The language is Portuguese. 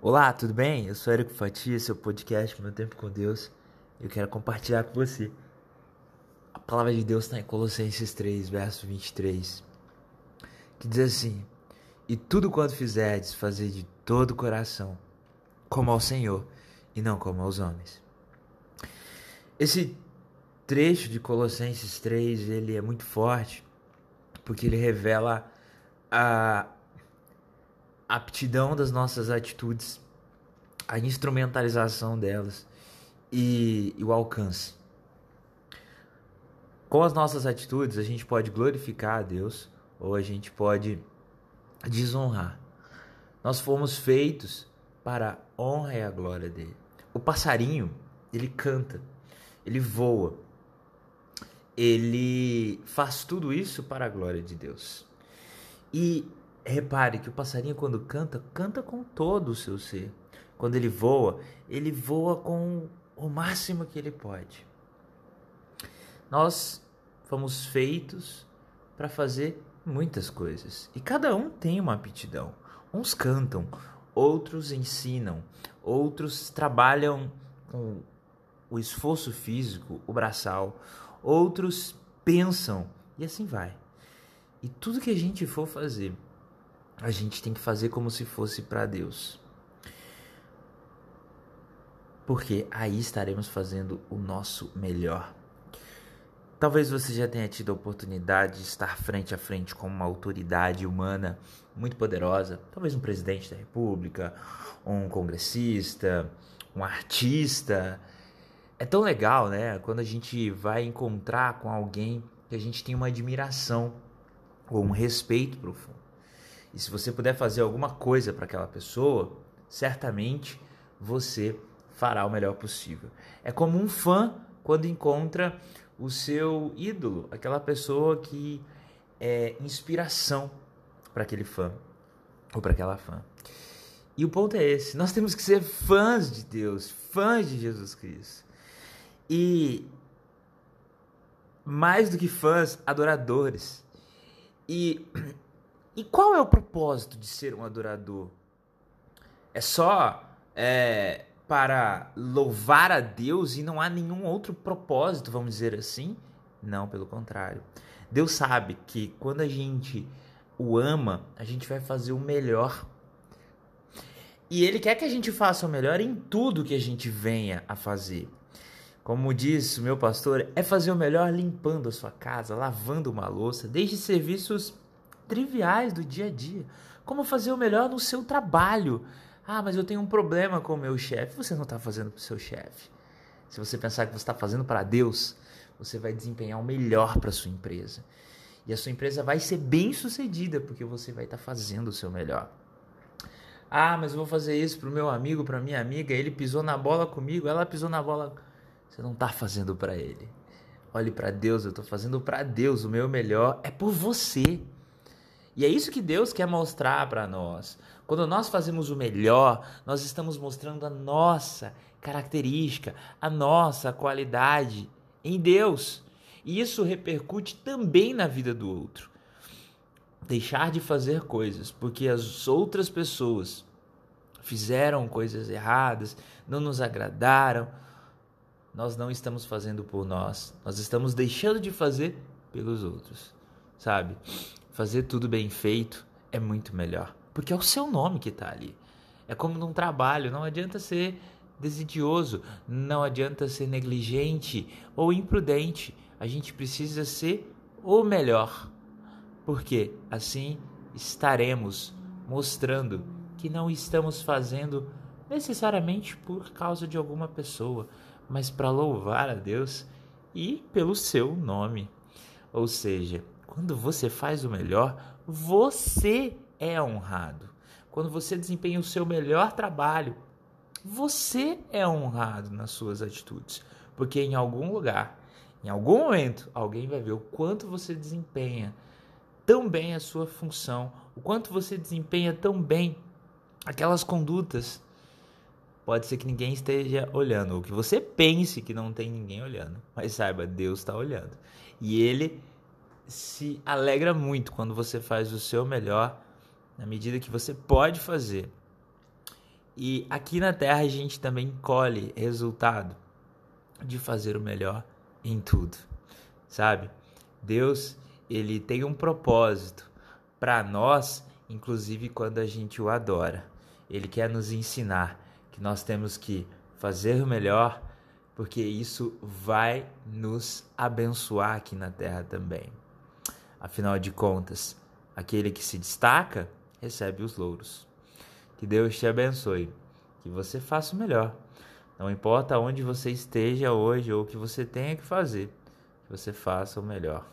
Olá, tudo bem? Eu sou Érico Fatia, seu podcast Meu Tempo com Deus. Eu quero compartilhar com você. A palavra de Deus está em Colossenses 3, verso 23, que diz assim: E tudo quanto fizerdes, fazer de todo o coração, como ao Senhor e não como aos homens. Esse trecho de Colossenses 3, ele é muito forte, porque ele revela a aptidão das nossas atitudes, a instrumentalização delas e, e o alcance. Com as nossas atitudes, a gente pode glorificar a Deus ou a gente pode desonrar. Nós fomos feitos para a honra e a glória dele. O passarinho, ele canta, ele voa, ele faz tudo isso para a glória de Deus. E repare que o passarinho, quando canta, canta com todo o seu ser. Quando ele voa, ele voa com o máximo que ele pode. Nós fomos feitos para fazer muitas coisas e cada um tem uma aptidão. Uns cantam, outros ensinam, outros trabalham com o esforço físico, o braçal, outros pensam e assim vai. E tudo que a gente for fazer, a gente tem que fazer como se fosse para Deus. Porque aí estaremos fazendo o nosso melhor. Talvez você já tenha tido a oportunidade de estar frente a frente com uma autoridade humana muito poderosa, talvez um presidente da república, um congressista, um artista. É tão legal, né? Quando a gente vai encontrar com alguém que a gente tem uma admiração ou um respeito profundo. E se você puder fazer alguma coisa para aquela pessoa, certamente você fará o melhor possível. É como um fã quando encontra o seu ídolo, aquela pessoa que é inspiração para aquele fã ou para aquela fã. E o ponto é esse: nós temos que ser fãs de Deus, fãs de Jesus Cristo. E mais do que fãs, adoradores. E e qual é o propósito de ser um adorador? É só é, para louvar a Deus e não há nenhum outro propósito, vamos dizer assim? Não, pelo contrário. Deus sabe que quando a gente o ama, a gente vai fazer o melhor. E Ele quer que a gente faça o melhor em tudo que a gente venha a fazer. Como diz o meu pastor, é fazer o melhor limpando a sua casa, lavando uma louça, desde serviços triviais do dia a dia. Como fazer o melhor no seu trabalho. Ah, mas eu tenho um problema com o meu chefe. Você não está fazendo para o seu chefe. Se você pensar que você está fazendo para Deus, você vai desempenhar o melhor para sua empresa. E a sua empresa vai ser bem sucedida porque você vai estar tá fazendo o seu melhor. Ah, mas eu vou fazer isso para o meu amigo, para minha amiga. Ele pisou na bola comigo, ela pisou na bola. Você não está fazendo para ele. Olhe para Deus, eu estou fazendo para Deus. O meu melhor é por você. E é isso que Deus quer mostrar para nós. Quando nós fazemos o melhor, nós estamos mostrando a nossa característica, a nossa qualidade em Deus. E isso repercute também na vida do outro. Deixar de fazer coisas porque as outras pessoas fizeram coisas erradas, não nos agradaram, nós não estamos fazendo por nós, nós estamos deixando de fazer pelos outros, sabe? Fazer tudo bem feito é muito melhor, porque é o seu nome que está ali. É como num trabalho, não adianta ser desidioso, não adianta ser negligente ou imprudente. A gente precisa ser o melhor, porque assim estaremos mostrando que não estamos fazendo necessariamente por causa de alguma pessoa, mas para louvar a Deus e pelo seu nome. Ou seja, quando você faz o melhor, você é honrado. Quando você desempenha o seu melhor trabalho, você é honrado nas suas atitudes. Porque em algum lugar, em algum momento, alguém vai ver o quanto você desempenha tão bem a sua função, o quanto você desempenha tão bem aquelas condutas. Pode ser que ninguém esteja olhando, ou que você pense que não tem ninguém olhando, mas saiba, Deus está olhando. E Ele se alegra muito quando você faz o seu melhor na medida que você pode fazer. E aqui na Terra a gente também colhe resultado de fazer o melhor em tudo, sabe? Deus, ele tem um propósito para nós, inclusive quando a gente o adora. Ele quer nos ensinar que nós temos que fazer o melhor, porque isso vai nos abençoar aqui na terra também. Afinal de contas, aquele que se destaca recebe os louros. Que Deus te abençoe, que você faça o melhor. Não importa onde você esteja hoje ou o que você tenha que fazer, que você faça o melhor.